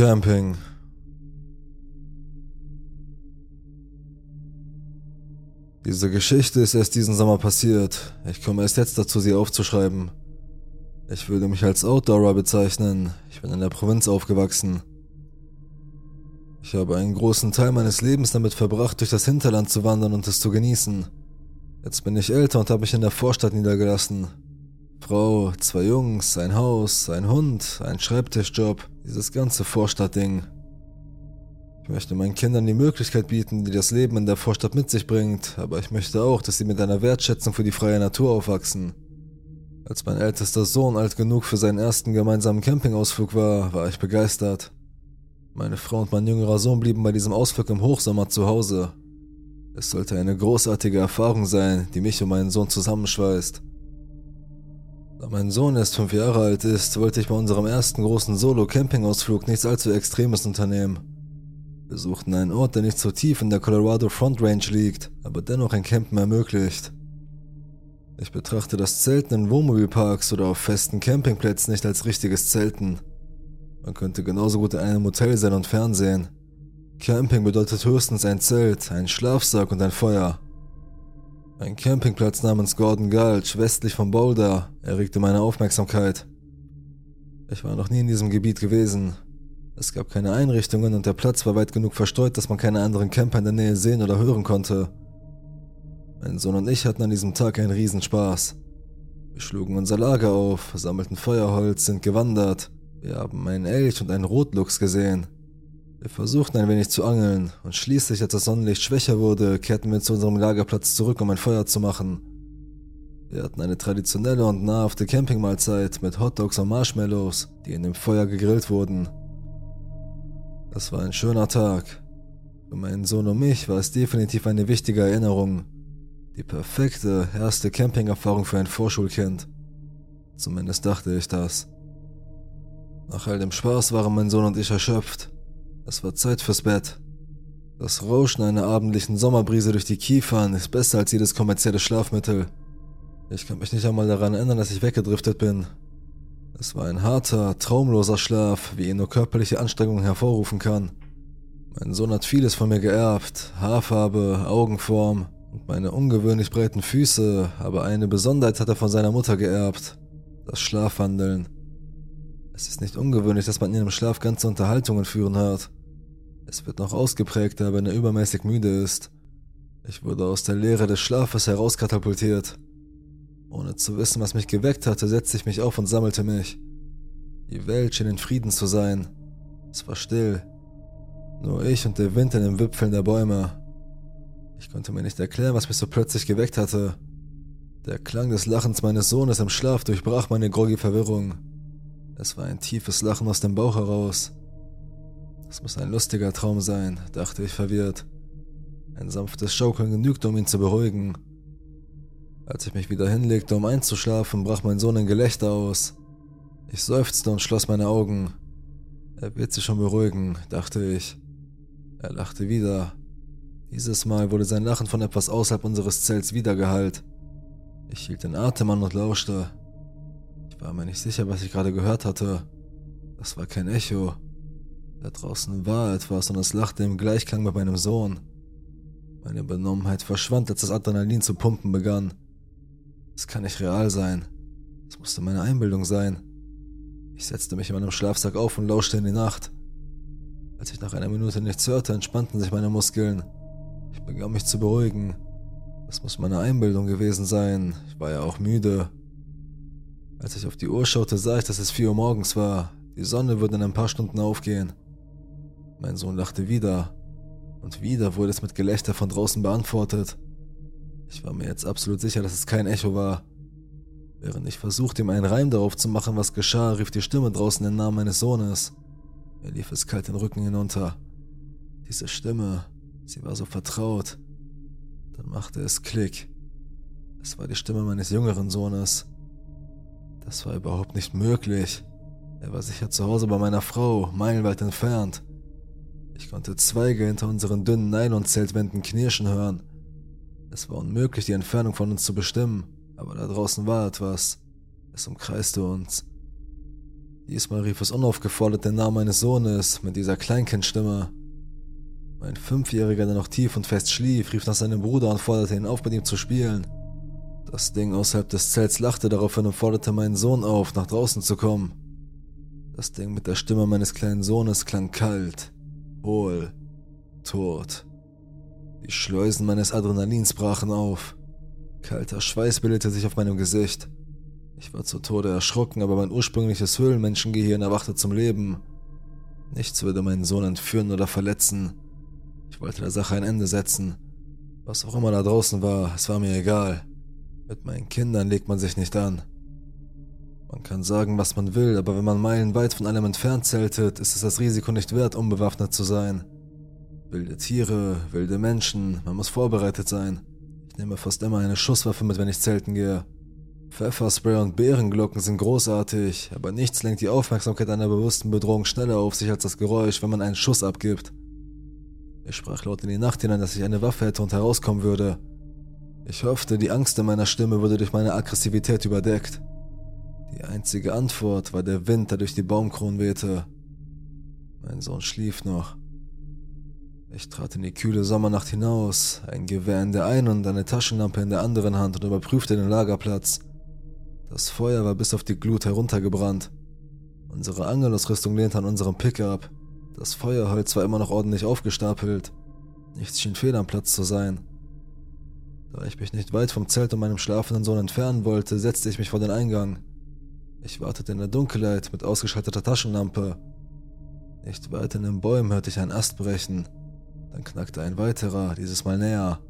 Camping. Diese Geschichte ist erst diesen Sommer passiert. Ich komme erst jetzt dazu, sie aufzuschreiben. Ich würde mich als Outdoorer bezeichnen. Ich bin in der Provinz aufgewachsen. Ich habe einen großen Teil meines Lebens damit verbracht, durch das Hinterland zu wandern und es zu genießen. Jetzt bin ich älter und habe mich in der Vorstadt niedergelassen. Frau, zwei Jungs, ein Haus, ein Hund, ein Schreibtischjob, dieses ganze Vorstadtding. Ich möchte meinen Kindern die Möglichkeit bieten, die das Leben in der Vorstadt mit sich bringt, aber ich möchte auch, dass sie mit einer Wertschätzung für die freie Natur aufwachsen. Als mein ältester Sohn alt genug für seinen ersten gemeinsamen Campingausflug war, war ich begeistert. Meine Frau und mein jüngerer Sohn blieben bei diesem Ausflug im Hochsommer zu Hause. Es sollte eine großartige Erfahrung sein, die mich und meinen Sohn zusammenschweißt. Da mein Sohn erst fünf Jahre alt ist, wollte ich bei unserem ersten großen Solo-Campingausflug nichts allzu Extremes unternehmen. Wir suchten einen Ort, der nicht so tief in der Colorado Front Range liegt, aber dennoch ein Campen ermöglicht. Ich betrachte das Zelten in Wohnmobilparks oder auf festen Campingplätzen nicht als richtiges Zelten. Man könnte genauso gut in einem Hotel sein und Fernsehen. Camping bedeutet höchstens ein Zelt, ein Schlafsack und ein Feuer. Ein Campingplatz namens Gordon Gulch westlich von Boulder erregte meine Aufmerksamkeit. Ich war noch nie in diesem Gebiet gewesen. Es gab keine Einrichtungen und der Platz war weit genug verstreut, dass man keine anderen Camper in der Nähe sehen oder hören konnte. Mein Sohn und ich hatten an diesem Tag einen Riesenspaß. Wir schlugen unser Lager auf, sammelten Feuerholz, sind gewandert. Wir haben einen Elch und einen Rotluchs gesehen. Wir versuchten ein wenig zu angeln und schließlich, als das Sonnenlicht schwächer wurde, kehrten wir zu unserem Lagerplatz zurück, um ein Feuer zu machen. Wir hatten eine traditionelle und nahrhafte Campingmahlzeit mit Hotdogs und Marshmallows, die in dem Feuer gegrillt wurden. Es war ein schöner Tag. Für meinen Sohn und mich war es definitiv eine wichtige Erinnerung. Die perfekte erste Campingerfahrung für ein Vorschulkind. Zumindest dachte ich das. Nach all dem Spaß waren mein Sohn und ich erschöpft. Es war Zeit fürs Bett. Das Rauschen einer abendlichen Sommerbrise durch die Kiefern ist besser als jedes kommerzielle Schlafmittel. Ich kann mich nicht einmal daran erinnern, dass ich weggedriftet bin. Es war ein harter, traumloser Schlaf, wie ihn nur körperliche Anstrengung hervorrufen kann. Mein Sohn hat vieles von mir geerbt, Haarfarbe, Augenform und meine ungewöhnlich breiten Füße, aber eine Besonderheit hat er von seiner Mutter geerbt, das Schlafwandeln. Es ist nicht ungewöhnlich, dass man in ihrem Schlaf ganze Unterhaltungen führen hört. Es wird noch ausgeprägter, wenn er übermäßig müde ist. Ich wurde aus der Leere des Schlafes herauskatapultiert. Ohne zu wissen, was mich geweckt hatte, setzte ich mich auf und sammelte mich. Die Welt schien in Frieden zu sein. Es war still. Nur ich und der Wind in den Wipfeln der Bäume. Ich konnte mir nicht erklären, was mich so plötzlich geweckt hatte. Der Klang des Lachens meines Sohnes im Schlaf durchbrach meine groggy Verwirrung. Es war ein tiefes Lachen aus dem Bauch heraus. Es muss ein lustiger Traum sein, dachte ich verwirrt. Ein sanftes Schaukeln genügte, um ihn zu beruhigen. Als ich mich wieder hinlegte, um einzuschlafen, brach mein Sohn in Gelächter aus. Ich seufzte und schloss meine Augen. Er wird sich schon beruhigen, dachte ich. Er lachte wieder. Dieses Mal wurde sein Lachen von etwas außerhalb unseres Zelts wiedergehalt. Ich hielt den Atem an und lauschte war mir nicht sicher, was ich gerade gehört hatte. Das war kein Echo. Da draußen war etwas und es lachte im Gleichklang mit meinem Sohn. Meine Benommenheit verschwand, als das Adrenalin zu pumpen begann. Es kann nicht real sein. Es musste meine Einbildung sein. Ich setzte mich in meinem Schlafsack auf und lauschte in die Nacht. Als ich nach einer Minute nichts hörte, entspannten sich meine Muskeln. Ich begann mich zu beruhigen. Das muss meine Einbildung gewesen sein. Ich war ja auch müde. Als ich auf die Uhr schaute, sah ich, dass es 4 Uhr morgens war. Die Sonne würde in ein paar Stunden aufgehen. Mein Sohn lachte wieder. Und wieder wurde es mit Gelächter von draußen beantwortet. Ich war mir jetzt absolut sicher, dass es kein Echo war. Während ich versuchte, ihm einen Reim darauf zu machen, was geschah, rief die Stimme draußen den Namen meines Sohnes. Mir lief es kalt den Rücken hinunter. Diese Stimme, sie war so vertraut. Dann machte es Klick. Es war die Stimme meines jüngeren Sohnes. Das war überhaupt nicht möglich. Er war sicher zu Hause bei meiner Frau, meilenweit entfernt. Ich konnte Zweige hinter unseren dünnen Nylon-Zeltwänden knirschen hören. Es war unmöglich, die Entfernung von uns zu bestimmen, aber da draußen war etwas. Es umkreiste uns. Diesmal rief es unaufgefordert den Namen meines Sohnes mit dieser Kleinkindstimme. Mein Fünfjähriger, der noch tief und fest schlief, rief nach seinem Bruder und forderte ihn auf, mit ihm zu spielen. Das Ding außerhalb des Zelts lachte daraufhin und forderte meinen Sohn auf, nach draußen zu kommen. Das Ding mit der Stimme meines kleinen Sohnes klang kalt, hohl, tot. Die Schleusen meines Adrenalins brachen auf. Kalter Schweiß bildete sich auf meinem Gesicht. Ich war zu Tode erschrocken, aber mein ursprüngliches Höhlenmenschengehirn erwachte zum Leben. Nichts würde meinen Sohn entführen oder verletzen. Ich wollte der Sache ein Ende setzen. Was auch immer da draußen war, es war mir egal. Mit meinen Kindern legt man sich nicht an. Man kann sagen, was man will, aber wenn man meilenweit von allem entfernt zeltet, ist es das Risiko nicht wert, unbewaffnet zu sein. Wilde Tiere, wilde Menschen, man muss vorbereitet sein. Ich nehme fast immer eine Schusswaffe mit, wenn ich zelten gehe. Pfefferspray und Bärenglocken sind großartig, aber nichts lenkt die Aufmerksamkeit einer bewussten Bedrohung schneller auf sich als das Geräusch, wenn man einen Schuss abgibt. Ich sprach laut in die Nacht hinein, dass ich eine Waffe hätte und herauskommen würde. Ich hoffte, die Angst in meiner Stimme würde durch meine Aggressivität überdeckt. Die einzige Antwort war der Wind, der durch die Baumkronen wehte. Mein Sohn schlief noch. Ich trat in die kühle Sommernacht hinaus, ein Gewehr in der einen und eine Taschenlampe in der anderen Hand und überprüfte den Lagerplatz. Das Feuer war bis auf die Glut heruntergebrannt. Unsere Angelausrüstung lehnte an unserem Pickup. Das Feuerholz war immer noch ordentlich aufgestapelt. Nichts schien fehl am Platz zu sein. Da ich mich nicht weit vom Zelt und meinem schlafenden Sohn entfernen wollte, setzte ich mich vor den Eingang. Ich wartete in der Dunkelheit mit ausgeschalteter Taschenlampe. Nicht weit in den Bäumen hörte ich einen Ast brechen. Dann knackte ein weiterer, dieses Mal näher.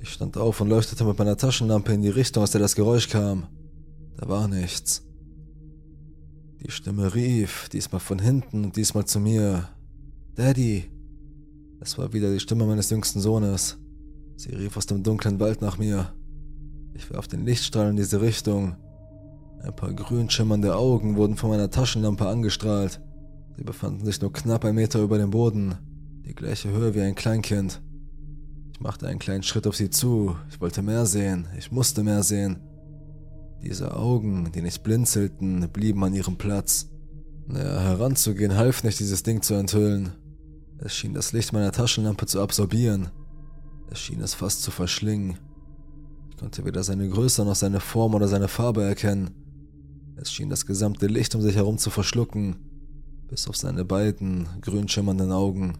Ich stand auf und leuchtete mit meiner Taschenlampe in die Richtung, aus der das Geräusch kam. Da war nichts. Die Stimme rief, diesmal von hinten und diesmal zu mir. Daddy! Es war wieder die Stimme meines jüngsten Sohnes. Sie rief aus dem dunklen Wald nach mir. Ich warf den Lichtstrahl in diese Richtung. Ein paar grün schimmernde Augen wurden von meiner Taschenlampe angestrahlt. Sie befanden sich nur knapp ein Meter über dem Boden, die gleiche Höhe wie ein Kleinkind. Ich machte einen kleinen Schritt auf sie zu. Ich wollte mehr sehen. Ich musste mehr sehen. Diese Augen, die nicht blinzelten, blieben an ihrem Platz. Näher heranzugehen half nicht, dieses Ding zu enthüllen. Es schien das Licht meiner Taschenlampe zu absorbieren. Es schien es fast zu verschlingen. Ich konnte weder seine Größe noch seine Form oder seine Farbe erkennen. Es schien das gesamte Licht um sich herum zu verschlucken, bis auf seine beiden grün schimmernden Augen.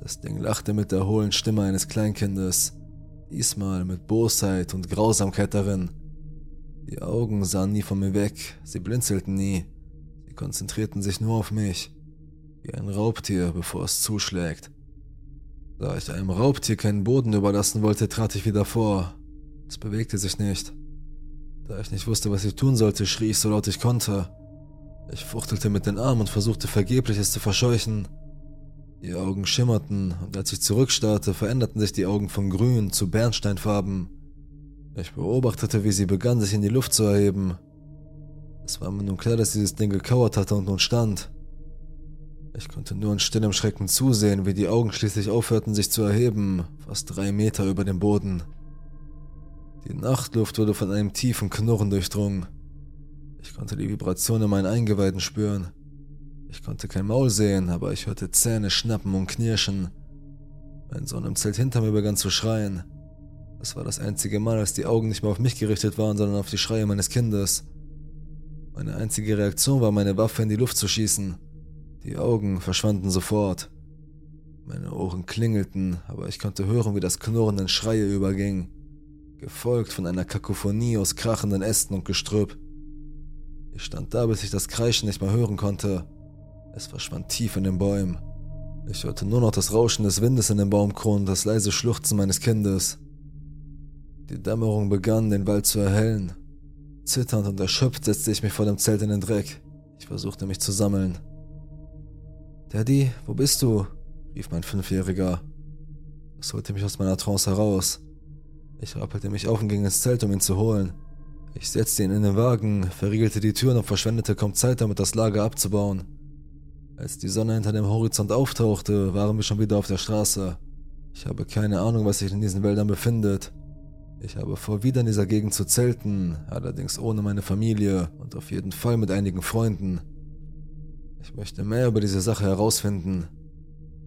Das Ding lachte mit der hohlen Stimme eines Kleinkindes, diesmal mit Bosheit und Grausamkeit darin. Die Augen sahen nie von mir weg, sie blinzelten nie, sie konzentrierten sich nur auf mich, wie ein Raubtier, bevor es zuschlägt. Da ich einem Raubtier keinen Boden überlassen wollte, trat ich wieder vor. Es bewegte sich nicht. Da ich nicht wusste, was ich tun sollte, schrie ich so laut ich konnte. Ich fuchtelte mit den Armen und versuchte vergeblich es zu verscheuchen. Die Augen schimmerten, und als ich zurückstarrte, veränderten sich die Augen von grün zu Bernsteinfarben. Ich beobachtete, wie sie begann, sich in die Luft zu erheben. Es war mir nun klar, dass dieses Ding gekauert hatte und nun stand. Ich konnte nur in stillem Schrecken zusehen, wie die Augen schließlich aufhörten, sich zu erheben, fast drei Meter über dem Boden. Die Nachtluft wurde von einem tiefen Knurren durchdrungen. Ich konnte die Vibration in meinen Eingeweiden spüren. Ich konnte kein Maul sehen, aber ich hörte Zähne schnappen und knirschen. Mein Sohn im Zelt hinter mir begann zu schreien. Es war das einzige Mal, als die Augen nicht mehr auf mich gerichtet waren, sondern auf die Schreie meines Kindes. Meine einzige Reaktion war, meine Waffe in die Luft zu schießen. Die Augen verschwanden sofort. Meine Ohren klingelten, aber ich konnte hören, wie das Knurren in Schreie überging, gefolgt von einer Kakophonie aus krachenden Ästen und Gestrüpp. Ich stand da, bis ich das Kreischen nicht mehr hören konnte. Es verschwand tief in den Bäumen. Ich hörte nur noch das Rauschen des Windes in den Baumkronen und das leise Schluchzen meines Kindes. Die Dämmerung begann, den Wald zu erhellen. Zitternd und erschöpft setzte ich mich vor dem Zelt in den Dreck. Ich versuchte mich zu sammeln. Daddy, wo bist du? rief mein Fünfjähriger. Das holte mich aus meiner Trance heraus. Ich rappelte mich auf und ging ins Zelt, um ihn zu holen. Ich setzte ihn in den Wagen, verriegelte die Türen und verschwendete kaum Zeit damit, das Lager abzubauen. Als die Sonne hinter dem Horizont auftauchte, waren wir schon wieder auf der Straße. Ich habe keine Ahnung, was sich in diesen Wäldern befindet. Ich habe vor, wieder in dieser Gegend zu zelten, allerdings ohne meine Familie und auf jeden Fall mit einigen Freunden. Ich möchte mehr über diese Sache herausfinden.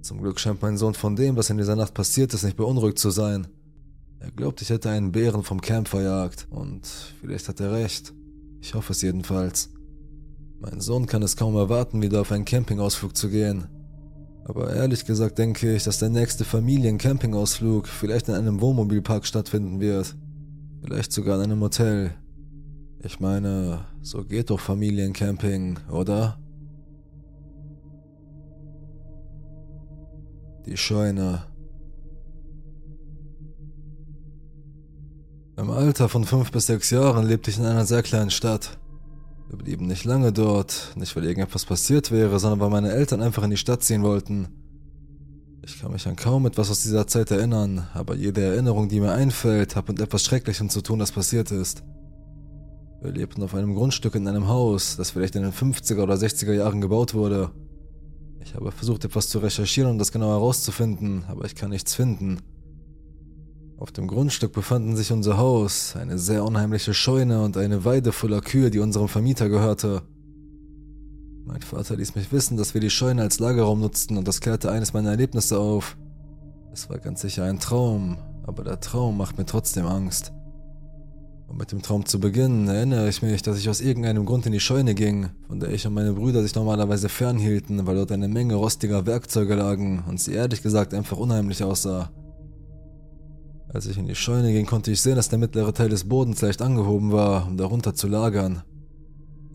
Zum Glück scheint mein Sohn von dem, was in dieser Nacht passiert ist, nicht beunruhigt zu sein. Glaubt, ich hätte einen Bären vom Camp verjagt und vielleicht hat er recht. Ich hoffe es jedenfalls. Mein Sohn kann es kaum erwarten, wieder auf einen Campingausflug zu gehen. Aber ehrlich gesagt denke ich, dass der nächste Familien-Campingausflug vielleicht in einem Wohnmobilpark stattfinden wird. Vielleicht sogar in einem Hotel. Ich meine, so geht doch Familiencamping, oder? Die Scheune. Im Alter von fünf bis sechs Jahren lebte ich in einer sehr kleinen Stadt. Wir blieben nicht lange dort, nicht weil irgendetwas passiert wäre, sondern weil meine Eltern einfach in die Stadt ziehen wollten. Ich kann mich an kaum etwas aus dieser Zeit erinnern, aber jede Erinnerung, die mir einfällt, hat mit etwas Schrecklichem zu tun, das passiert ist. Wir lebten auf einem Grundstück in einem Haus, das vielleicht in den 50er oder 60er Jahren gebaut wurde. Ich habe versucht, etwas zu recherchieren und um das genau herauszufinden, aber ich kann nichts finden. Auf dem Grundstück befanden sich unser Haus, eine sehr unheimliche Scheune und eine Weide voller Kühe, die unserem Vermieter gehörte. Mein Vater ließ mich wissen, dass wir die Scheune als Lagerraum nutzten und das klärte eines meiner Erlebnisse auf. Es war ganz sicher ein Traum, aber der Traum macht mir trotzdem Angst. Um mit dem Traum zu beginnen, erinnere ich mich, dass ich aus irgendeinem Grund in die Scheune ging, von der ich und meine Brüder sich normalerweise fernhielten, weil dort eine Menge rostiger Werkzeuge lagen und sie ehrlich gesagt einfach unheimlich aussah. Als ich in die Scheune ging, konnte ich sehen, dass der mittlere Teil des Bodens leicht angehoben war, um darunter zu lagern.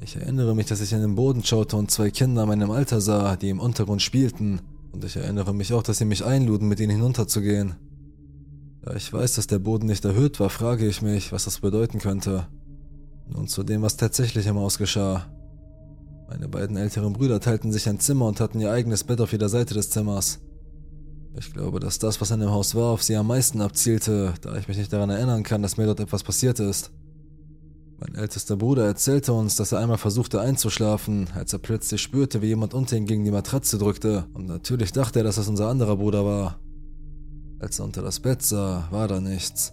Ich erinnere mich, dass ich in den Boden schaute und zwei Kinder meinem Alter sah, die im Untergrund spielten, und ich erinnere mich auch, dass sie mich einluden, mit ihnen hinunterzugehen. Da ich weiß, dass der Boden nicht erhöht war, frage ich mich, was das bedeuten könnte. Nun zu dem, was tatsächlich im Haus geschah. Meine beiden älteren Brüder teilten sich ein Zimmer und hatten ihr eigenes Bett auf jeder Seite des Zimmers. Ich glaube, dass das, was an dem Haus war, auf sie am meisten abzielte, da ich mich nicht daran erinnern kann, dass mir dort etwas passiert ist. Mein ältester Bruder erzählte uns, dass er einmal versuchte einzuschlafen, als er plötzlich spürte, wie jemand unter ihn gegen die Matratze drückte, und natürlich dachte er, dass es unser anderer Bruder war. Als er unter das Bett sah, war da nichts.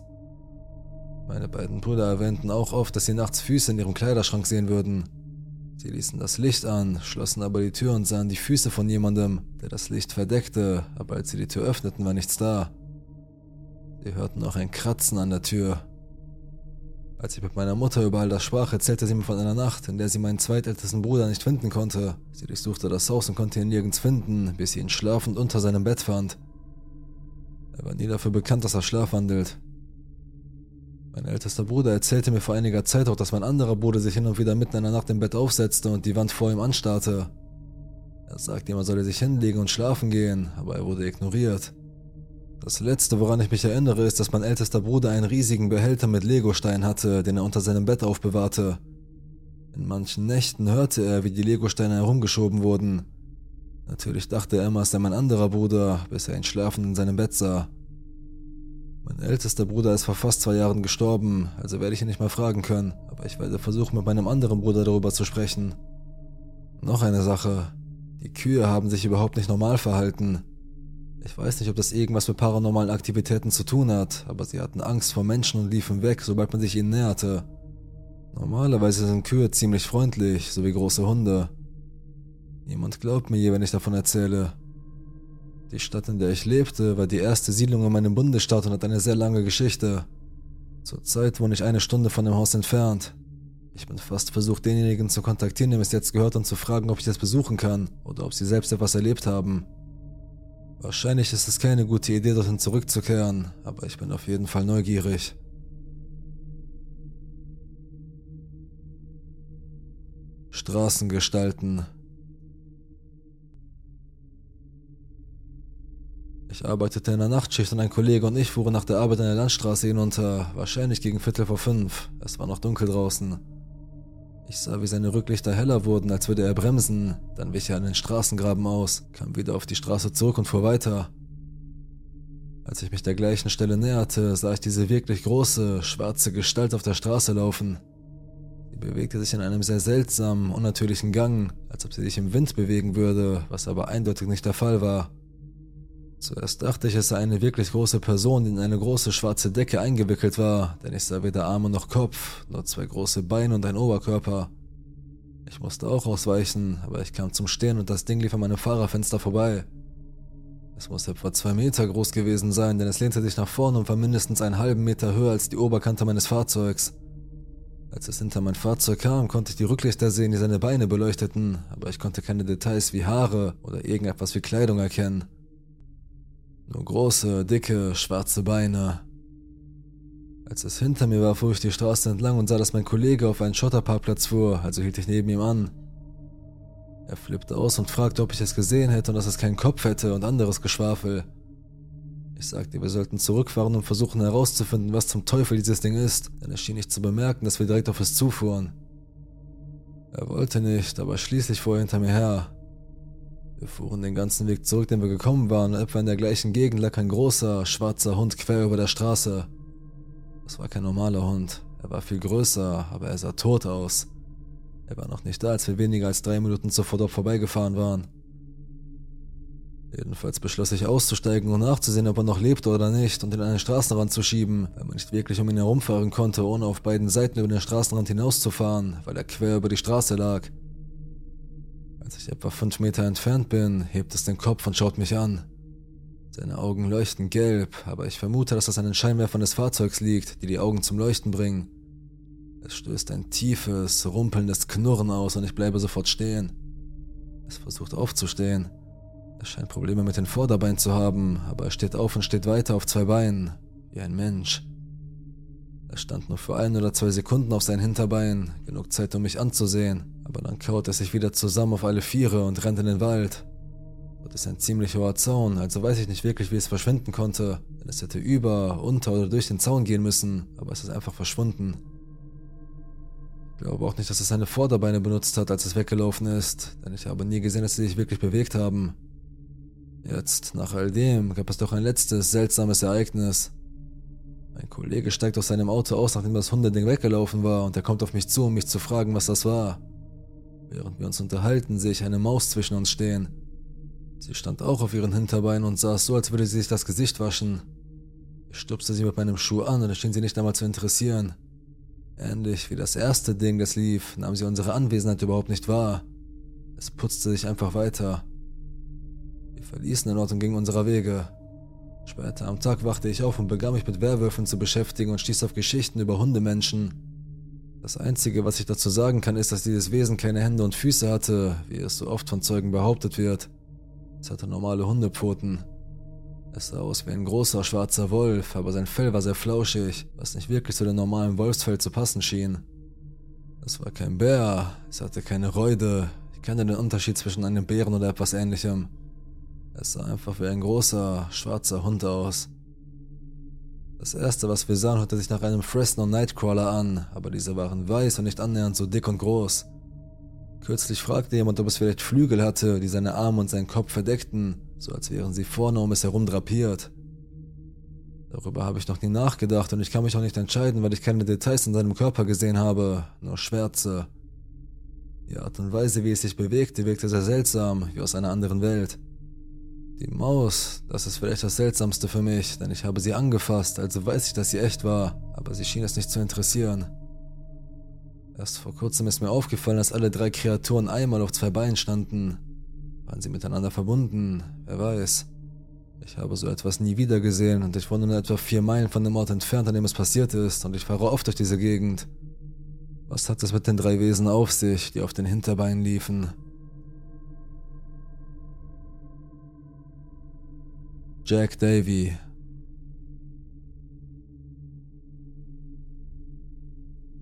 Meine beiden Brüder erwähnten auch oft, dass sie nachts Füße in ihrem Kleiderschrank sehen würden. Sie ließen das Licht an, schlossen aber die Tür und sahen die Füße von jemandem, der das Licht verdeckte, aber als sie die Tür öffneten, war nichts da. Sie hörten auch ein Kratzen an der Tür. Als ich mit meiner Mutter über all das sprach, erzählte sie mir von einer Nacht, in der sie meinen zweitältesten Bruder nicht finden konnte. Sie durchsuchte das Haus und konnte ihn nirgends finden, bis sie ihn schlafend unter seinem Bett fand. Er war nie dafür bekannt, dass er schlafwandelt. Mein ältester Bruder erzählte mir vor einiger Zeit auch, dass mein anderer Bruder sich hin und wieder mitten in der Nacht im Bett aufsetzte und die Wand vor ihm anstarrte. Er sagte ihm, er solle sich hinlegen und schlafen gehen, aber er wurde ignoriert. Das letzte, woran ich mich erinnere, ist, dass mein ältester Bruder einen riesigen Behälter mit Legosteinen hatte, den er unter seinem Bett aufbewahrte. In manchen Nächten hörte er, wie die Legosteine herumgeschoben wurden. Natürlich dachte er immer, es sei mein anderer Bruder, bis er ihn schlafend in seinem Bett sah. Mein ältester Bruder ist vor fast zwei Jahren gestorben, also werde ich ihn nicht mal fragen können, aber ich werde versuchen, mit meinem anderen Bruder darüber zu sprechen. Noch eine Sache. Die Kühe haben sich überhaupt nicht normal verhalten. Ich weiß nicht, ob das irgendwas mit paranormalen Aktivitäten zu tun hat, aber sie hatten Angst vor Menschen und liefen weg, sobald man sich ihnen näherte. Normalerweise sind Kühe ziemlich freundlich, so wie große Hunde. Niemand glaubt mir je, wenn ich davon erzähle. Die Stadt, in der ich lebte, war die erste Siedlung in meinem Bundesstaat und hat eine sehr lange Geschichte. Zurzeit wohne ich eine Stunde von dem Haus entfernt. Ich bin fast versucht, denjenigen zu kontaktieren, dem es jetzt gehört, und zu fragen, ob ich das besuchen kann oder ob sie selbst etwas erlebt haben. Wahrscheinlich ist es keine gute Idee, dorthin zurückzukehren, aber ich bin auf jeden Fall neugierig. Straßengestalten Ich arbeitete in der Nachtschicht und ein Kollege und ich fuhren nach der Arbeit eine Landstraße hinunter, wahrscheinlich gegen Viertel vor fünf. Es war noch dunkel draußen. Ich sah, wie seine Rücklichter heller wurden, als würde er bremsen, dann wich er an den Straßengraben aus, kam wieder auf die Straße zurück und fuhr weiter. Als ich mich der gleichen Stelle näherte, sah ich diese wirklich große, schwarze Gestalt auf der Straße laufen. Sie bewegte sich in einem sehr seltsamen, unnatürlichen Gang, als ob sie sich im Wind bewegen würde, was aber eindeutig nicht der Fall war. Zuerst dachte ich, es sei eine wirklich große Person, die in eine große schwarze Decke eingewickelt war, denn ich sah weder Arme noch Kopf, nur zwei große Beine und ein Oberkörper. Ich musste auch ausweichen, aber ich kam zum Stehen und das Ding lief an meinem Fahrerfenster vorbei. Es muss etwa zwei Meter groß gewesen sein, denn es lehnte sich nach vorne und war mindestens einen halben Meter höher als die Oberkante meines Fahrzeugs. Als es hinter mein Fahrzeug kam, konnte ich die Rücklichter sehen, die seine Beine beleuchteten, aber ich konnte keine Details wie Haare oder irgendetwas wie Kleidung erkennen. Nur große, dicke, schwarze Beine. Als es hinter mir war, fuhr ich die Straße entlang und sah, dass mein Kollege auf einen Schotterparkplatz fuhr, also hielt ich neben ihm an. Er flippte aus und fragte, ob ich es gesehen hätte und dass es keinen Kopf hätte und anderes Geschwafel. Ich sagte, wir sollten zurückfahren und versuchen herauszufinden, was zum Teufel dieses Ding ist, denn er schien nicht zu bemerken, dass wir direkt auf es zufuhren. Er wollte nicht, aber schließlich fuhr er hinter mir her. Wir fuhren den ganzen Weg zurück, den wir gekommen waren, etwa in der gleichen Gegend lag ein großer, schwarzer Hund quer über der Straße. Es war kein normaler Hund. Er war viel größer, aber er sah tot aus. Er war noch nicht da, als wir weniger als drei Minuten zuvor dort vorbeigefahren waren. Jedenfalls beschloss ich auszusteigen und nachzusehen, ob er noch lebte oder nicht und ihn an den Straßenrand zu schieben, weil man nicht wirklich um ihn herumfahren konnte, ohne auf beiden Seiten über den Straßenrand hinauszufahren, weil er quer über die Straße lag. Als ich etwa fünf Meter entfernt bin, hebt es den Kopf und schaut mich an. Seine Augen leuchten gelb, aber ich vermute, dass das an den Scheinwerfern des Fahrzeugs liegt, die die Augen zum Leuchten bringen. Es stößt ein tiefes, rumpelndes Knurren aus und ich bleibe sofort stehen. Es versucht aufzustehen. Es scheint Probleme mit den Vorderbeinen zu haben, aber er steht auf und steht weiter auf zwei Beinen, wie ein Mensch. Er stand nur für ein oder zwei Sekunden auf seinen Hinterbeinen, genug Zeit, um mich anzusehen, aber dann kaut er sich wieder zusammen auf alle Viere und rennt in den Wald. Das ist ein ziemlich hoher Zaun, also weiß ich nicht wirklich, wie es verschwinden konnte. Denn es hätte über, unter oder durch den Zaun gehen müssen, aber es ist einfach verschwunden. Ich glaube auch nicht, dass es seine Vorderbeine benutzt hat, als es weggelaufen ist, denn ich habe nie gesehen, dass sie sich wirklich bewegt haben. Jetzt, nach all dem, gab es doch ein letztes seltsames Ereignis. Mein Kollege steigt aus seinem Auto aus, nachdem das Hundeding weggelaufen war, und er kommt auf mich zu, um mich zu fragen, was das war. Während wir uns unterhalten, sehe ich eine Maus zwischen uns stehen. Sie stand auch auf ihren Hinterbeinen und saß so, als würde sie sich das Gesicht waschen. Ich stupste sie mit meinem Schuh an und es schien sie nicht einmal zu interessieren. Ähnlich wie das erste Ding, das lief, nahm sie unsere Anwesenheit überhaupt nicht wahr. Es putzte sich einfach weiter. Wir verließen den Ort und gingen unserer Wege. Später am Tag wachte ich auf und begann mich mit Werwölfen zu beschäftigen und stieß auf Geschichten über Hundemenschen. Das Einzige, was ich dazu sagen kann, ist, dass dieses Wesen keine Hände und Füße hatte, wie es so oft von Zeugen behauptet wird. Es hatte normale Hundepfoten. Es sah aus wie ein großer schwarzer Wolf, aber sein Fell war sehr flauschig, was nicht wirklich zu dem normalen Wolfsfell zu passen schien. Es war kein Bär, es hatte keine Räude, ich kannte den Unterschied zwischen einem Bären oder etwas ähnlichem. Es sah einfach wie ein großer, schwarzer Hund aus. Das erste, was wir sahen, hörte sich nach einem Fresno Nightcrawler an, aber diese waren weiß und nicht annähernd so dick und groß. Kürzlich fragte jemand, ob es vielleicht Flügel hatte, die seine Arme und seinen Kopf verdeckten, so als wären sie vorne um es herum drapiert. Darüber habe ich noch nie nachgedacht und ich kann mich auch nicht entscheiden, weil ich keine Details in seinem Körper gesehen habe, nur Schwärze. Die Art und Weise, wie es sich bewegte, wirkte sehr seltsam, wie aus einer anderen Welt. Die Maus, das ist vielleicht das Seltsamste für mich, denn ich habe sie angefasst, also weiß ich, dass sie echt war, aber sie schien es nicht zu interessieren. Erst vor kurzem ist mir aufgefallen, dass alle drei Kreaturen einmal auf zwei Beinen standen. Waren sie miteinander verbunden? Wer weiß. Ich habe so etwas nie wieder gesehen und ich wohne nur etwa vier Meilen von dem Ort entfernt, an dem es passiert ist, und ich fahre oft durch diese Gegend. Was hat es mit den drei Wesen auf sich, die auf den Hinterbeinen liefen? Jack Davy,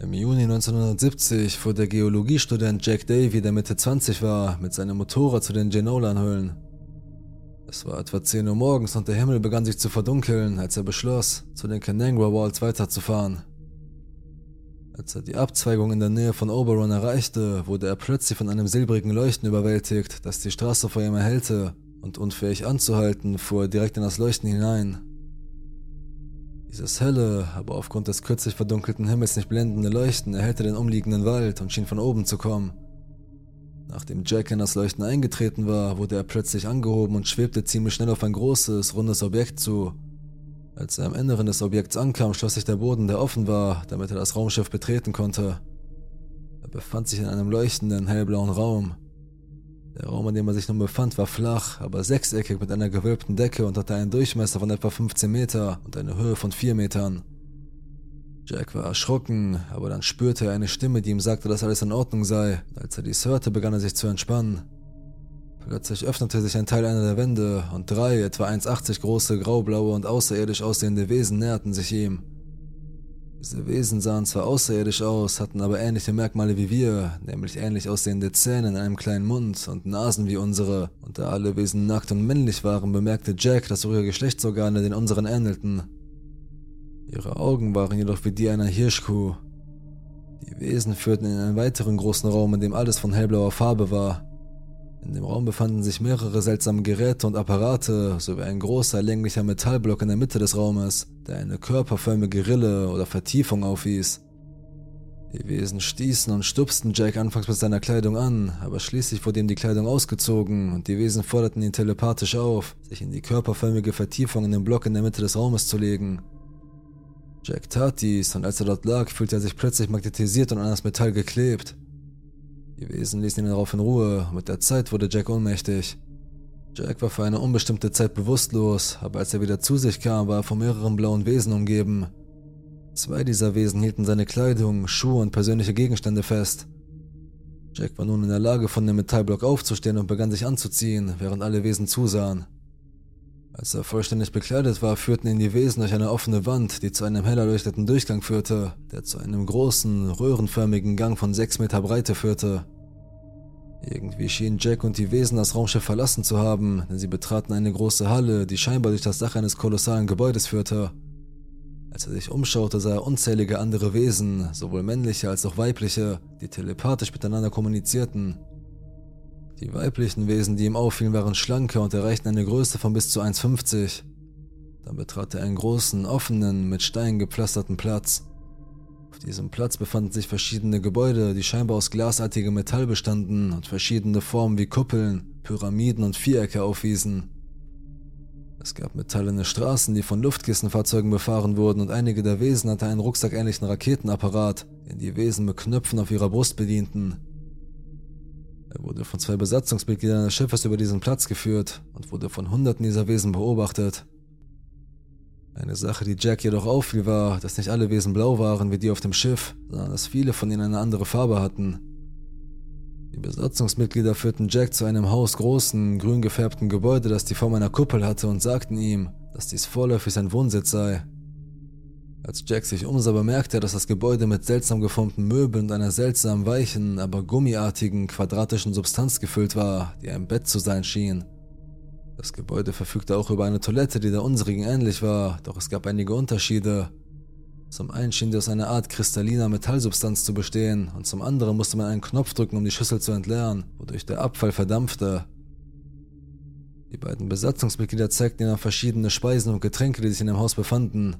Im Juni 1970 fuhr der Geologiestudent Jack Davy, der Mitte 20 war, mit seinem Motorrad zu den Genolan-Höhlen. Es war etwa 10 Uhr morgens und der Himmel begann sich zu verdunkeln, als er beschloss, zu den Canangra Walls weiterzufahren. Als er die Abzweigung in der Nähe von Oberon erreichte, wurde er plötzlich von einem silbrigen Leuchten überwältigt, das die Straße vor ihm erhellte, und unfähig anzuhalten, fuhr er direkt in das Leuchten hinein. Dieses helle, aber aufgrund des kürzlich verdunkelten Himmels nicht blendende Leuchten erhellte den umliegenden Wald und schien von oben zu kommen. Nachdem Jack in das Leuchten eingetreten war, wurde er plötzlich angehoben und schwebte ziemlich schnell auf ein großes, rundes Objekt zu. Als er am Inneren des Objekts ankam, schloss sich der Boden, der offen war, damit er das Raumschiff betreten konnte. Er befand sich in einem leuchtenden, hellblauen Raum. Der Raum, in dem er sich nun befand, war flach, aber sechseckig mit einer gewölbten Decke und hatte einen Durchmesser von etwa 15 Meter und eine Höhe von 4 Metern. Jack war erschrocken, aber dann spürte er eine Stimme, die ihm sagte, dass alles in Ordnung sei. Als er dies hörte, begann er sich zu entspannen. Plötzlich öffnete sich ein Teil einer der Wände und drei, etwa 1,80 große, graublaue und außerirdisch aussehende Wesen näherten sich ihm. Diese Wesen sahen zwar außerirdisch aus, hatten aber ähnliche Merkmale wie wir, nämlich ähnlich aussehende Zähne in einem kleinen Mund und Nasen wie unsere, und da alle Wesen nackt und männlich waren, bemerkte Jack, dass ihre Geschlechtsorgane den unseren ähnelten. Ihre Augen waren jedoch wie die einer Hirschkuh. Die Wesen führten in einen weiteren großen Raum, in dem alles von hellblauer Farbe war. In dem Raum befanden sich mehrere seltsame Geräte und Apparate sowie ein großer länglicher Metallblock in der Mitte des Raumes, der eine körperförmige Rille oder Vertiefung aufwies. Die Wesen stießen und stupsten Jack anfangs mit seiner Kleidung an, aber schließlich wurde ihm die Kleidung ausgezogen und die Wesen forderten ihn telepathisch auf, sich in die körperförmige Vertiefung in den Block in der Mitte des Raumes zu legen. Jack tat dies und als er dort lag, fühlte er sich plötzlich magnetisiert und an das Metall geklebt. Die Wesen ließen ihn darauf in Ruhe, mit der Zeit wurde Jack ohnmächtig. Jack war für eine unbestimmte Zeit bewusstlos, aber als er wieder zu sich kam, war er von mehreren blauen Wesen umgeben. Zwei dieser Wesen hielten seine Kleidung, Schuhe und persönliche Gegenstände fest. Jack war nun in der Lage, von dem Metallblock aufzustehen und begann sich anzuziehen, während alle Wesen zusahen. Als er vollständig bekleidet war, führten ihn die Wesen durch eine offene Wand, die zu einem hell erleuchteten Durchgang führte, der zu einem großen, röhrenförmigen Gang von sechs Meter Breite führte. Irgendwie schienen Jack und die Wesen das Raumschiff verlassen zu haben, denn sie betraten eine große Halle, die scheinbar durch das Dach eines kolossalen Gebäudes führte. Als er sich umschaute, sah er unzählige andere Wesen, sowohl männliche als auch weibliche, die telepathisch miteinander kommunizierten. Die weiblichen Wesen, die ihm auffielen, waren schlanker und erreichten eine Größe von bis zu 1,50. Dann betrat er einen großen, offenen, mit Steinen gepflasterten Platz. Auf diesem Platz befanden sich verschiedene Gebäude, die scheinbar aus glasartigem Metall bestanden und verschiedene Formen wie Kuppeln, Pyramiden und Vierecke aufwiesen. Es gab metallene Straßen, die von Luftkissenfahrzeugen befahren wurden und einige der Wesen hatten einen rucksackähnlichen Raketenapparat, den die Wesen mit Knöpfen auf ihrer Brust bedienten. Er wurde von zwei Besatzungsmitgliedern des Schiffes über diesen Platz geführt und wurde von Hunderten dieser Wesen beobachtet. Eine Sache, die Jack jedoch auffiel, war, dass nicht alle Wesen blau waren wie die auf dem Schiff, sondern dass viele von ihnen eine andere Farbe hatten. Die Besatzungsmitglieder führten Jack zu einem hausgroßen, grün gefärbten Gebäude, das die Form einer Kuppel hatte und sagten ihm, dass dies vorläufig sein Wohnsitz sei. Als Jack sich umsah, bemerkte er, dass das Gebäude mit seltsam geformten Möbeln und einer seltsam weichen, aber gummiartigen, quadratischen Substanz gefüllt war, die ein Bett zu sein schien. Das Gebäude verfügte auch über eine Toilette, die der unsrigen ähnlich war, doch es gab einige Unterschiede. Zum einen schien sie aus einer Art kristalliner Metallsubstanz zu bestehen, und zum anderen musste man einen Knopf drücken, um die Schüssel zu entleeren, wodurch der Abfall verdampfte. Die beiden Besatzungsmitglieder zeigten ihnen verschiedene Speisen und Getränke, die sich in dem Haus befanden.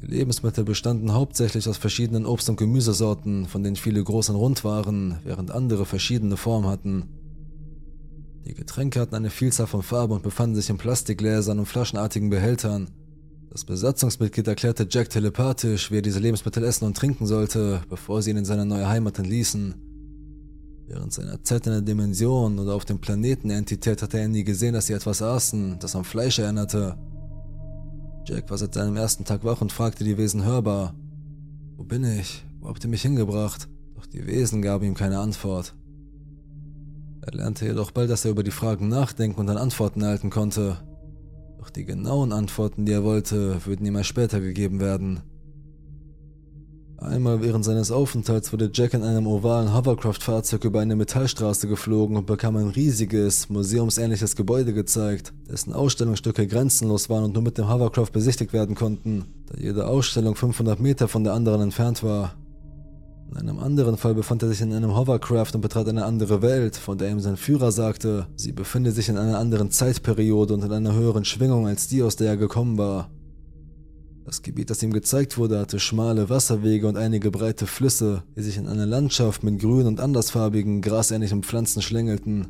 Die Lebensmittel bestanden hauptsächlich aus verschiedenen Obst- und Gemüsesorten, von denen viele groß und rund waren, während andere verschiedene Formen hatten. Die Getränke hatten eine Vielzahl von Farben und befanden sich in Plastikgläsern und flaschenartigen Behältern. Das Besatzungsmitglied erklärte Jack telepathisch, wie er diese Lebensmittel essen und trinken sollte, bevor sie ihn in seine neue Heimat entließen. Während seiner Zeit in der Dimension oder auf dem Planeten Entität hatte er nie gesehen, dass sie etwas aßen, das am Fleisch erinnerte. Jack war seit seinem ersten Tag wach und fragte die Wesen hörbar. Wo bin ich? Wo habt ihr mich hingebracht? Doch die Wesen gaben ihm keine Antwort. Er lernte jedoch bald, dass er über die Fragen nachdenken und dann Antworten erhalten konnte. Doch die genauen Antworten, die er wollte, würden ihm erst später gegeben werden. Einmal während seines Aufenthalts wurde Jack in einem ovalen Hovercraft-Fahrzeug über eine Metallstraße geflogen und bekam ein riesiges, museumsähnliches Gebäude gezeigt, dessen Ausstellungsstücke grenzenlos waren und nur mit dem Hovercraft besichtigt werden konnten, da jede Ausstellung 500 Meter von der anderen entfernt war. In einem anderen Fall befand er sich in einem Hovercraft und betrat eine andere Welt, von der ihm sein Führer sagte, sie befinde sich in einer anderen Zeitperiode und in einer höheren Schwingung als die, aus der er gekommen war. Das Gebiet, das ihm gezeigt wurde, hatte schmale Wasserwege und einige breite Flüsse, die sich in einer Landschaft mit grün und andersfarbigen, grasähnlichen Pflanzen schlängelten.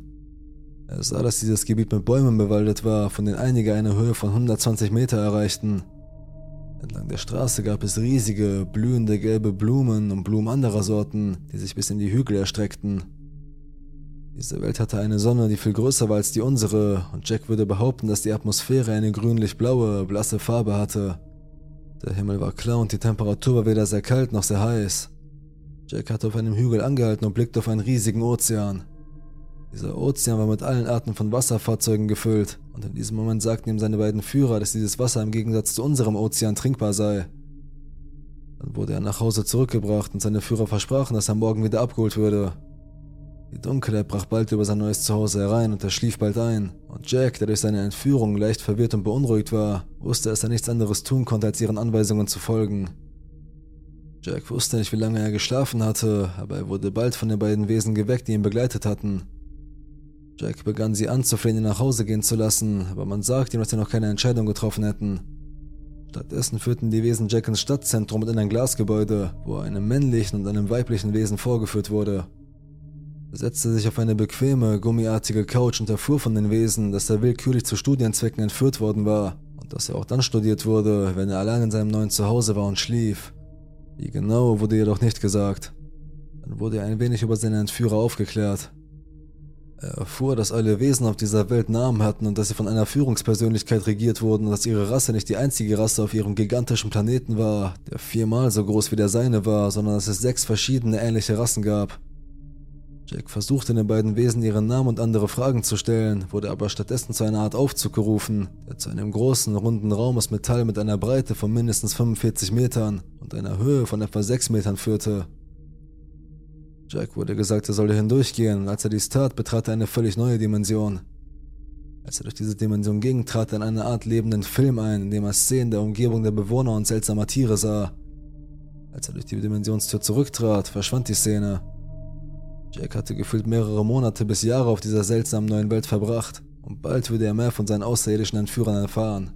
Er sah, dass dieses Gebiet mit Bäumen bewaldet war, von denen einige eine Höhe von 120 Meter erreichten. Entlang der Straße gab es riesige, blühende gelbe Blumen und Blumen anderer Sorten, die sich bis in die Hügel erstreckten. Diese Welt hatte eine Sonne, die viel größer war als die unsere, und Jack würde behaupten, dass die Atmosphäre eine grünlich-blaue, blasse Farbe hatte. Der Himmel war klar und die Temperatur war weder sehr kalt noch sehr heiß. Jack hatte auf einem Hügel angehalten und blickte auf einen riesigen Ozean. Dieser Ozean war mit allen Arten von Wasserfahrzeugen gefüllt, und in diesem Moment sagten ihm seine beiden Führer, dass dieses Wasser im Gegensatz zu unserem Ozean trinkbar sei. Dann wurde er nach Hause zurückgebracht und seine Führer versprachen, dass er morgen wieder abgeholt würde. Die Dunkelheit brach bald über sein neues Zuhause herein und er schlief bald ein. Und Jack, der durch seine Entführung leicht verwirrt und beunruhigt war, wusste, dass er nichts anderes tun konnte, als ihren Anweisungen zu folgen. Jack wusste nicht, wie lange er geschlafen hatte, aber er wurde bald von den beiden Wesen geweckt, die ihn begleitet hatten. Jack begann sie anzuflehen, ihn nach Hause gehen zu lassen, aber man sagte ihm, dass sie noch keine Entscheidung getroffen hätten. Stattdessen führten die Wesen Jack ins Stadtzentrum und in ein Glasgebäude, wo er einem männlichen und einem weiblichen Wesen vorgeführt wurde. Setzte sich auf eine bequeme, gummiartige Couch und erfuhr von den Wesen, dass er willkürlich zu Studienzwecken entführt worden war und dass er auch dann studiert wurde, wenn er allein in seinem neuen Zuhause war und schlief. Wie genau wurde jedoch nicht gesagt. Dann wurde er ein wenig über seine Entführer aufgeklärt. Er erfuhr, dass alle Wesen auf dieser Welt Namen hatten und dass sie von einer Führungspersönlichkeit regiert wurden und dass ihre Rasse nicht die einzige Rasse auf ihrem gigantischen Planeten war, der viermal so groß wie der seine war, sondern dass es sechs verschiedene ähnliche Rassen gab. Jack versuchte den beiden Wesen ihren Namen und andere Fragen zu stellen, wurde aber stattdessen zu einer Art Aufzug gerufen, der zu einem großen, runden Raum aus Metall mit einer Breite von mindestens 45 Metern und einer Höhe von etwa 6 Metern führte. Jack wurde gesagt, er solle hindurchgehen, und als er dies tat, betrat er eine völlig neue Dimension. Als er durch diese Dimension ging, trat er in eine Art lebenden Film ein, in dem er Szenen der Umgebung der Bewohner und seltsamer Tiere sah. Als er durch die Dimensionstür zurücktrat, verschwand die Szene. Jack hatte gefühlt mehrere Monate bis Jahre auf dieser seltsamen neuen Welt verbracht und bald würde er mehr von seinen außerirdischen Entführern erfahren.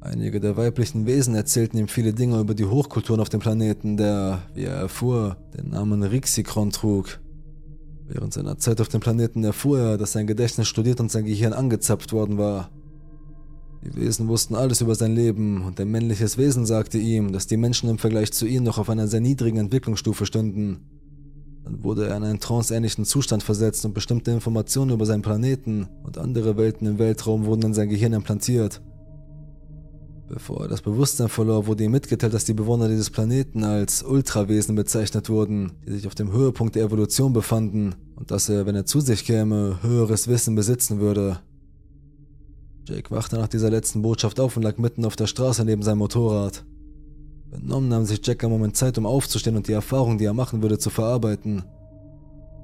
Einige der weiblichen Wesen erzählten ihm viele Dinge über die Hochkulturen auf dem Planeten, der, wie er erfuhr, den Namen Rixikron trug. Während seiner Zeit auf dem Planeten erfuhr er, dass sein Gedächtnis studiert und sein Gehirn angezapft worden war. Die Wesen wussten alles über sein Leben und ein männliches Wesen sagte ihm, dass die Menschen im Vergleich zu ihnen noch auf einer sehr niedrigen Entwicklungsstufe stünden dann wurde er in einen tranceähnlichen Zustand versetzt und bestimmte Informationen über seinen Planeten und andere Welten im Weltraum wurden in sein Gehirn implantiert. Bevor er das Bewusstsein verlor, wurde ihm mitgeteilt, dass die Bewohner dieses Planeten als Ultrawesen bezeichnet wurden, die sich auf dem Höhepunkt der Evolution befanden und dass er, wenn er zu sich käme, höheres Wissen besitzen würde. Jake wachte nach dieser letzten Botschaft auf und lag mitten auf der Straße neben seinem Motorrad. Benommen nahm sich Jack einen Moment Zeit, um aufzustehen und die Erfahrung, die er machen würde, zu verarbeiten.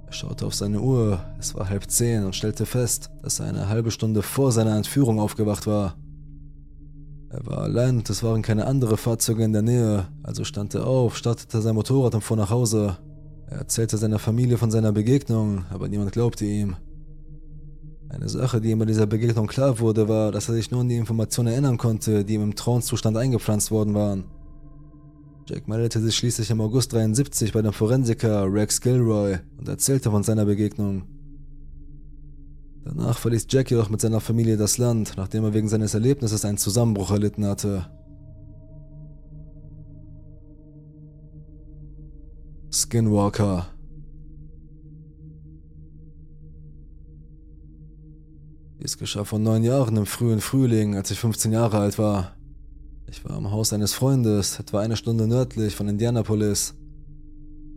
Er schaute auf seine Uhr, es war halb zehn und stellte fest, dass er eine halbe Stunde vor seiner Entführung aufgewacht war. Er war allein und es waren keine anderen Fahrzeuge in der Nähe, also stand er auf, startete sein Motorrad und fuhr nach Hause. Er erzählte seiner Familie von seiner Begegnung, aber niemand glaubte ihm. Eine Sache, die ihm bei dieser Begegnung klar wurde, war, dass er sich nur an die Informationen erinnern konnte, die ihm im Trance-Zustand eingepflanzt worden waren. Jack meldete sich schließlich im August 73 bei dem Forensiker Rex Gilroy und erzählte von seiner Begegnung. Danach verließ Jack jedoch mit seiner Familie das Land, nachdem er wegen seines Erlebnisses einen Zusammenbruch erlitten hatte. Skinwalker Dies geschah vor neun Jahren im frühen Frühling, als ich 15 Jahre alt war. Ich war am Haus eines Freundes, etwa eine Stunde nördlich von Indianapolis.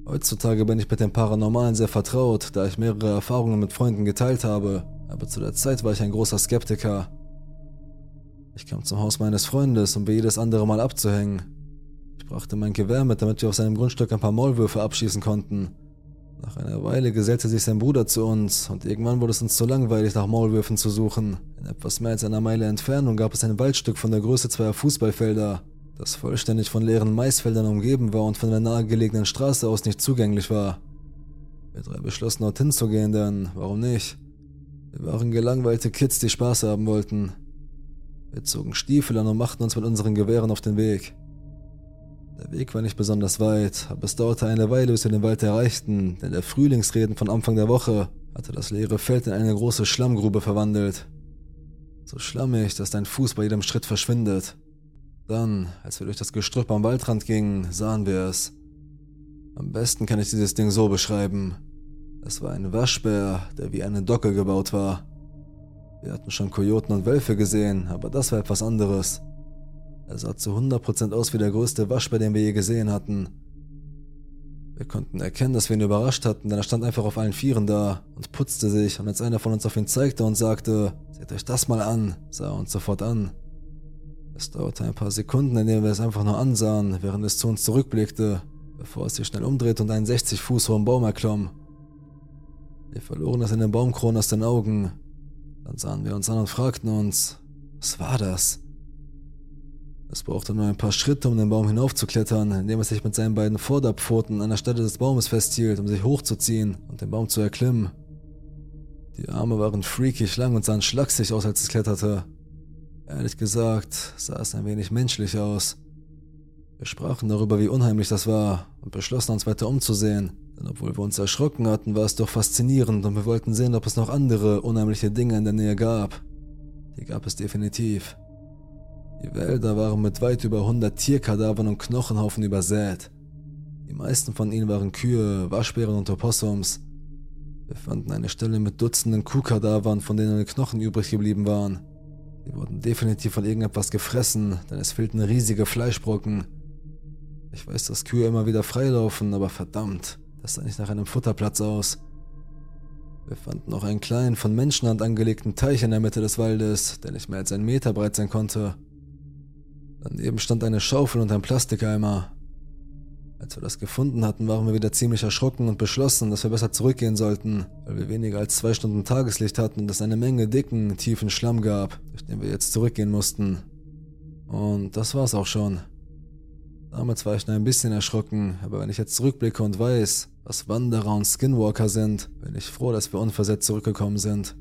Heutzutage bin ich mit dem Paranormalen sehr vertraut, da ich mehrere Erfahrungen mit Freunden geteilt habe, aber zu der Zeit war ich ein großer Skeptiker. Ich kam zum Haus meines Freundes, um wie jedes andere Mal abzuhängen. Ich brachte mein Gewehr mit, damit wir auf seinem Grundstück ein paar Maulwürfe abschießen konnten. Nach einer Weile gesellte sich sein Bruder zu uns und irgendwann wurde es uns zu langweilig, nach Maulwürfen zu suchen. In etwas mehr als einer Meile Entfernung gab es ein Waldstück von der Größe zweier Fußballfelder, das vollständig von leeren Maisfeldern umgeben war und von der nahegelegenen Straße aus nicht zugänglich war. Wir drei beschlossen dorthin zu gehen, denn warum nicht? Wir waren gelangweilte Kids, die Spaß haben wollten. Wir zogen Stiefel an und machten uns mit unseren Gewehren auf den Weg. Der Weg war nicht besonders weit, aber es dauerte eine Weile, bis wir den Wald erreichten, denn der Frühlingsreden von Anfang der Woche hatte das leere Feld in eine große Schlammgrube verwandelt. So schlammig, dass dein Fuß bei jedem Schritt verschwindet. Dann, als wir durch das Gestrüpp am Waldrand gingen, sahen wir es. Am besten kann ich dieses Ding so beschreiben. Es war ein Waschbär, der wie eine Docke gebaut war. Wir hatten schon Kojoten und Wölfe gesehen, aber das war etwas anderes. Er sah zu 100% aus wie der größte Waschbär, den wir je gesehen hatten. Wir konnten erkennen, dass wir ihn überrascht hatten, denn er stand einfach auf allen Vieren da und putzte sich, und als einer von uns auf ihn zeigte und sagte, seht euch das mal an, sah er uns sofort an. Es dauerte ein paar Sekunden, in denen wir es einfach nur ansahen, während es zu uns zurückblickte, bevor es sich schnell umdrehte und einen 60 Fuß hohen Baum erklomm. Wir verloren es in den Baumkronen aus den Augen. Dann sahen wir uns an und fragten uns, was war das? Es brauchte nur ein paar Schritte, um den Baum hinaufzuklettern, indem es sich mit seinen beiden Vorderpfoten an der Stelle des Baumes festhielt, um sich hochzuziehen und den Baum zu erklimmen. Die Arme waren freakig lang und sahen schlaksig aus, als es kletterte. Ehrlich gesagt sah es ein wenig menschlich aus. Wir sprachen darüber, wie unheimlich das war und beschlossen uns weiter umzusehen, denn obwohl wir uns erschrocken hatten, war es doch faszinierend und wir wollten sehen, ob es noch andere unheimliche Dinge in der Nähe gab. Die gab es definitiv. Die Wälder waren mit weit über 100 Tierkadavern und Knochenhaufen übersät. Die meisten von ihnen waren Kühe, Waschbären und Opossums. Wir fanden eine Stelle mit Dutzenden Kuhkadavern, von denen Knochen übrig geblieben waren. Die wurden definitiv von irgendetwas gefressen, denn es fehlten riesige Fleischbrocken. Ich weiß, dass Kühe immer wieder freilaufen, aber verdammt, das sah nicht nach einem Futterplatz aus. Wir fanden auch einen kleinen, von Menschenhand angelegten Teich in der Mitte des Waldes, der nicht mehr als einen Meter breit sein konnte. Daneben stand eine Schaufel und ein Plastikeimer. Als wir das gefunden hatten, waren wir wieder ziemlich erschrocken und beschlossen, dass wir besser zurückgehen sollten, weil wir weniger als zwei Stunden Tageslicht hatten und es eine Menge dicken, tiefen Schlamm gab, durch den wir jetzt zurückgehen mussten. Und das war's auch schon. Damals war ich noch ein bisschen erschrocken, aber wenn ich jetzt zurückblicke und weiß, was Wanderer und Skinwalker sind, bin ich froh, dass wir unversetzt zurückgekommen sind.